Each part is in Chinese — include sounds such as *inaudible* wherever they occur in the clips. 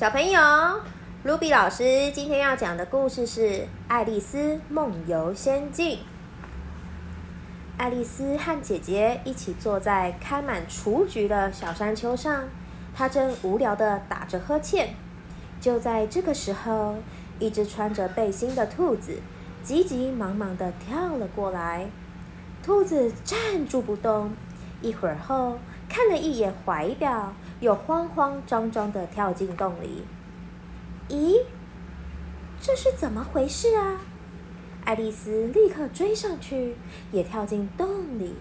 小朋友，卢比老师今天要讲的故事是《爱丽丝梦游仙境》。爱丽丝和姐姐一起坐在开满雏菊的小山丘上，她正无聊的打着呵欠。就在这个时候，一只穿着背心的兔子急急忙忙的跳了过来。兔子站住不动，一会儿后看了一眼怀表。又慌慌张张的跳进洞里。咦，这是怎么回事啊？爱丽丝立刻追上去，也跳进洞里。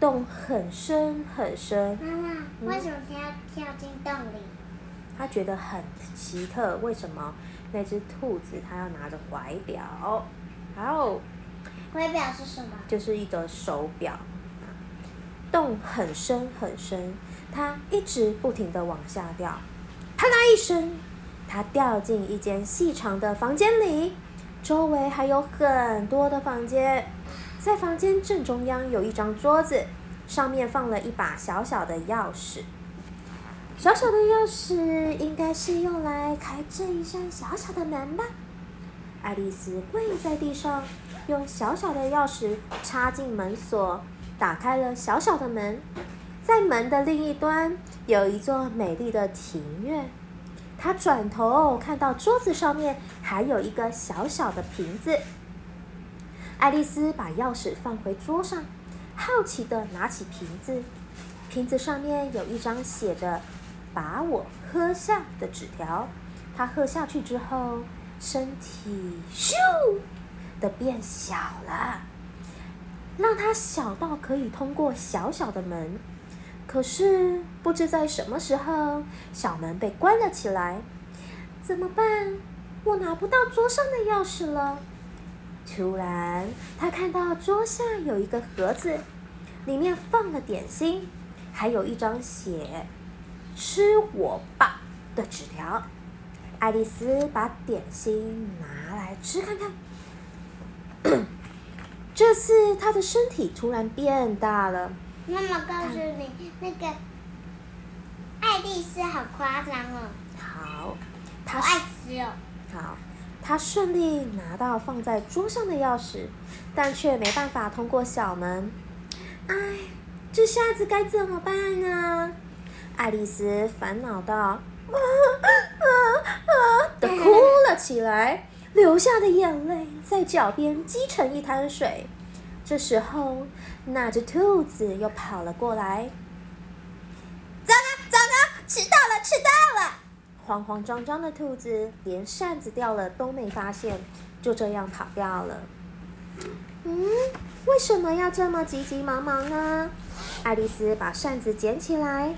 洞很深很深。妈妈，为什么要跳进洞里？她觉得很奇特，为什么那只兔子它要拿着怀表？好，怀表是什么？就是一个手表。洞很深很深。他一直不停的往下掉，啪嗒一声，他掉进一间细长的房间里，周围还有很多的房间。在房间正中央有一张桌子，上面放了一把小小的钥匙。小小的钥匙应该是用来开这一扇小小的门吧？爱丽丝跪在地上，用小小的钥匙插进门锁，打开了小小的门。在门的另一端有一座美丽的庭院。他转头看到桌子上面还有一个小小的瓶子。爱丽丝把钥匙放回桌上，好奇地拿起瓶子。瓶子上面有一张写着“把我喝下”的纸条。她喝下去之后，身体咻的变小了，让它小到可以通过小小的门。可是不知在什么时候，小门被关了起来。怎么办？我拿不到桌上的钥匙了。突然，他看到桌下有一个盒子，里面放了点心，还有一张写“吃我吧”的纸条。爱丽丝把点心拿来吃看看。这次，他的身体突然变大了。妈妈告诉你，那个爱丽丝好夸张哦。好，好爱吃哦。好，她顺利拿到放在桌上的钥匙，但却没办法通过小门。哎，这下子该怎么办呢？爱丽丝烦恼道：“啊啊啊！”的哭了起来，流下的眼泪在脚边积成一滩水。这时候，那只兔子又跑了过来。糟糕，糟糕，迟到了，迟到了！慌慌张张的兔子连扇子掉了都没发现，就这样跑掉了。嗯，为什么要这么急急忙忙呢？爱丽丝把扇子捡起来，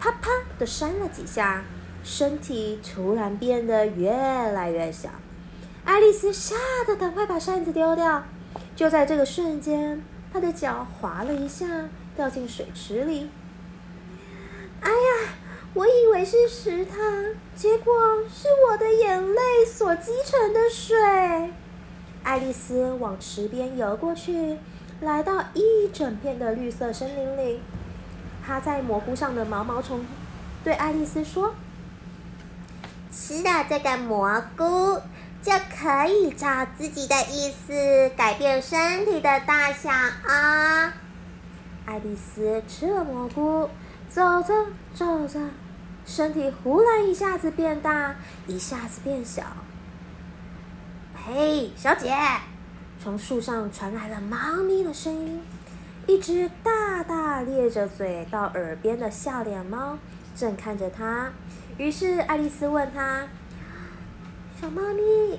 啪啪的扇了几下，身体突然变得越来越小。爱丽丝吓得赶快把扇子丢掉。就在这个瞬间，她的脚滑了一下，掉进水池里。哎呀，我以为是石头，结果是我的眼泪所积成的水。爱丽丝往池边游过去，来到一整片的绿色森林里。趴在蘑菇上的毛毛虫对爱丽丝说：“吃了这个蘑菇。”就可以照自己的意思改变身体的大小啊！爱丽丝吃了蘑菇，走着走着，身体忽然一下子变大，一下子变小。嘿，小姐！从树上传来了猫咪的声音。一只大大咧着嘴到耳边的笑脸猫正看着她。于是爱丽丝问他。小猫咪，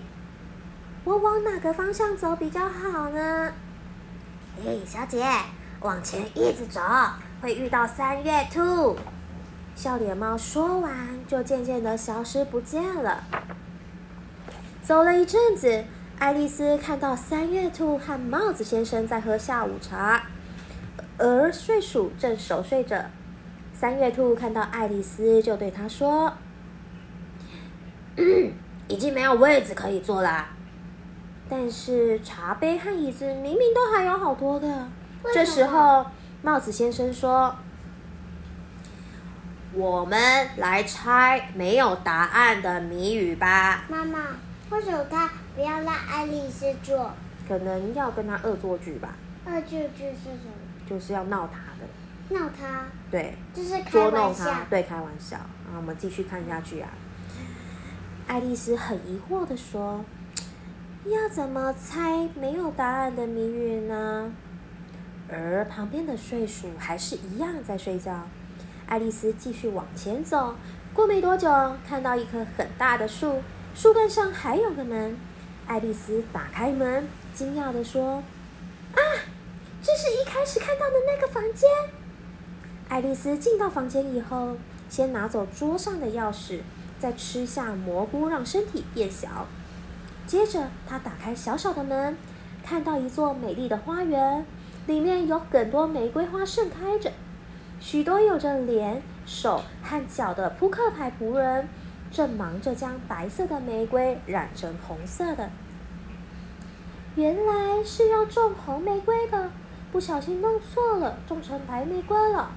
我往哪个方向走比较好呢？嘿，小姐，往前一直走，会遇到三月兔。笑脸猫说完，就渐渐的消失不见了。走了一阵子，爱丽丝看到三月兔和帽子先生在喝下午茶，而睡鼠正熟睡着。三月兔看到爱丽丝，就对她说。*coughs* 已经没有位置可以坐啦，但是茶杯和椅子明明都还有好多的。这时候，帽子先生说：“我们来猜没有答案的谜语吧。妈妈，为什么他不要让爱丽丝做？可能要跟他恶作剧吧，恶作剧是什么？就是要闹他的，闹他，对，就是开捉弄玩笑。他，对，开玩笑。啊，我们继续看下去啊。爱丽丝很疑惑的说：“要怎么猜没有答案的谜语呢？”而旁边的睡鼠还是一样在睡觉。爱丽丝继续往前走，过没多久，看到一棵很大的树，树干上还有个门。爱丽丝打开门，惊讶的说：“啊，这是一开始看到的那个房间。”爱丽丝进到房间以后，先拿走桌上的钥匙，再吃下蘑菇让身体变小。接着，他打开小小的门，看到一座美丽的花园，里面有很多玫瑰花盛开着，许多有着脸、手和脚的扑克牌仆人正忙着将白色的玫瑰染成红色的。原来是要种红玫瑰的，不小心弄错了，种成白玫瑰了。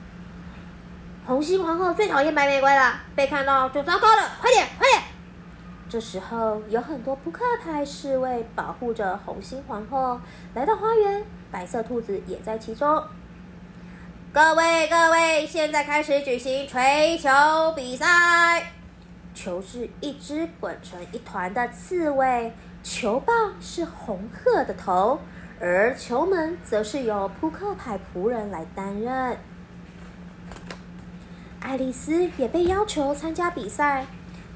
红心皇后最讨厌白玫瑰了，被看到就糟糕了，快点，快点！这时候有很多扑克牌侍卫保护着红心皇后，来到花园，白色兔子也在其中。各位各位，现在开始举行吹球比赛。球是一只滚成一团的刺猬，球棒是红鹤的头，而球门则是由扑克牌仆人来担任。爱丽丝也被要求参加比赛，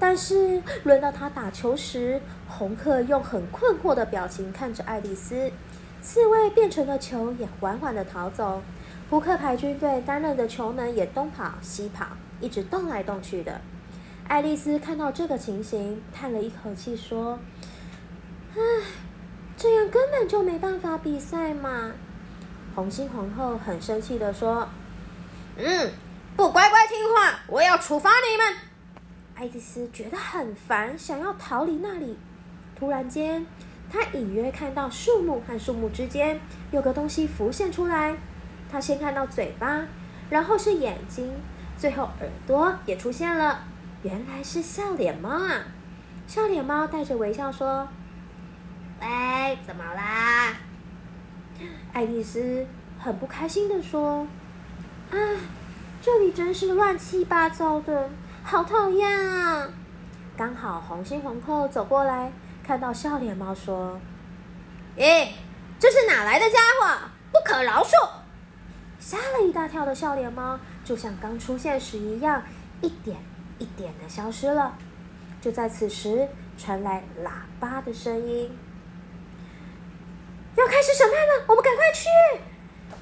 但是 *gasps* 轮到她打球时，红客用很困惑的表情看着爱丽丝，刺猬变成的球也缓缓地逃走，扑克牌军队担任的球门也东跑西跑，一直动来动去的。爱丽丝看到这个情形，叹了一口气说：“唉，这样根本就没办法比赛嘛。”红心皇后很生气地说：“嗯，不乖乖听话，我要处罚你们。”爱丽丝觉得很烦，想要逃离那里。突然间，她隐约看到树木和树木之间有个东西浮现出来。她先看到嘴巴，然后是眼睛，最后耳朵也出现了。原来是笑脸猫啊！笑脸猫带着微笑说：“喂，怎么啦？”爱丽丝很不开心的说：“啊，这里真是乱七八糟的，好讨厌啊！”刚好红心皇后走过来，看到笑脸猫说：“咦，这是哪来的家伙？不可饶恕！”吓了一大跳的笑脸猫，就像刚出现时一样，一点。一点的消失了。就在此时，传来喇叭的声音：“要开始审判了，我们赶快去！”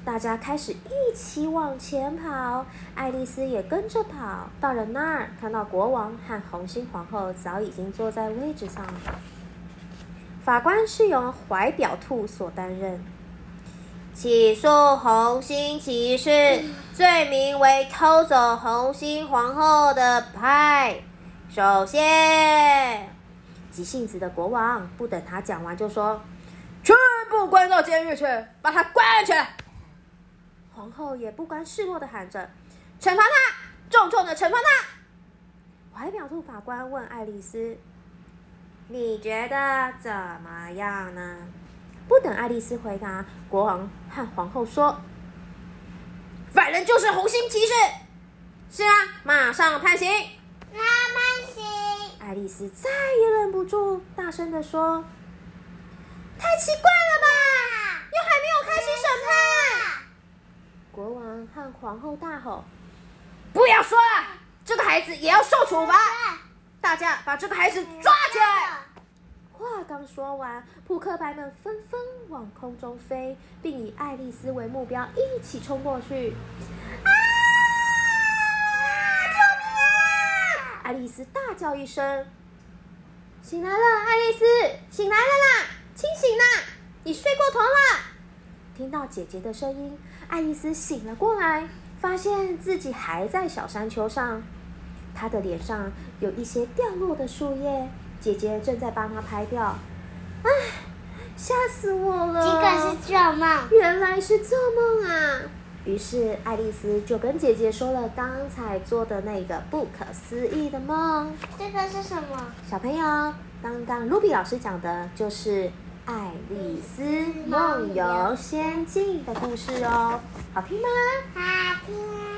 大家开始一起往前跑，爱丽丝也跟着跑。到了那儿，看到国王和红心皇后早已经坐在位置上了。法官是由怀表兔所担任。起诉红心骑士，罪名为偷走红心皇后的牌。首先，急性子的国王不等他讲完就说：“全部关到监狱去，把他关起来。”皇后也不甘示弱的喊着：“惩罚他，重重的惩罚他！”怀表兔法官问爱丽丝：“你觉得怎么样呢？”不等爱丽丝回答，国王和皇后说：“犯人就是红心骑士。”是啊，马上判刑！那判刑！爱丽丝再也忍不住，大声的说：“太奇怪了吧！又还没有开始审判！”国王和皇后大吼：“不要说了，这个孩子也要受处罚！大家把这个孩子抓起来！”话刚说完，扑克牌们纷纷往空中飞，并以爱丽丝为目标，一起冲过去。啊！救命啊！爱丽丝大叫一声：“醒来了，爱丽丝，醒来了啦，清醒啦！你睡过头了。”听到姐姐的声音，爱丽丝醒了过来，发现自己还在小山丘上。她的脸上有一些掉落的树叶，姐姐正在帮她拍掉。唉，吓死我了！这个是做梦，原来是做梦啊！于是爱丽丝就跟姐姐说了刚才做的那个不可思议的梦。这个是什么？小朋友，刚刚露比老师讲的就是爱丽丝梦游仙境的故事哦。好听吗？好听。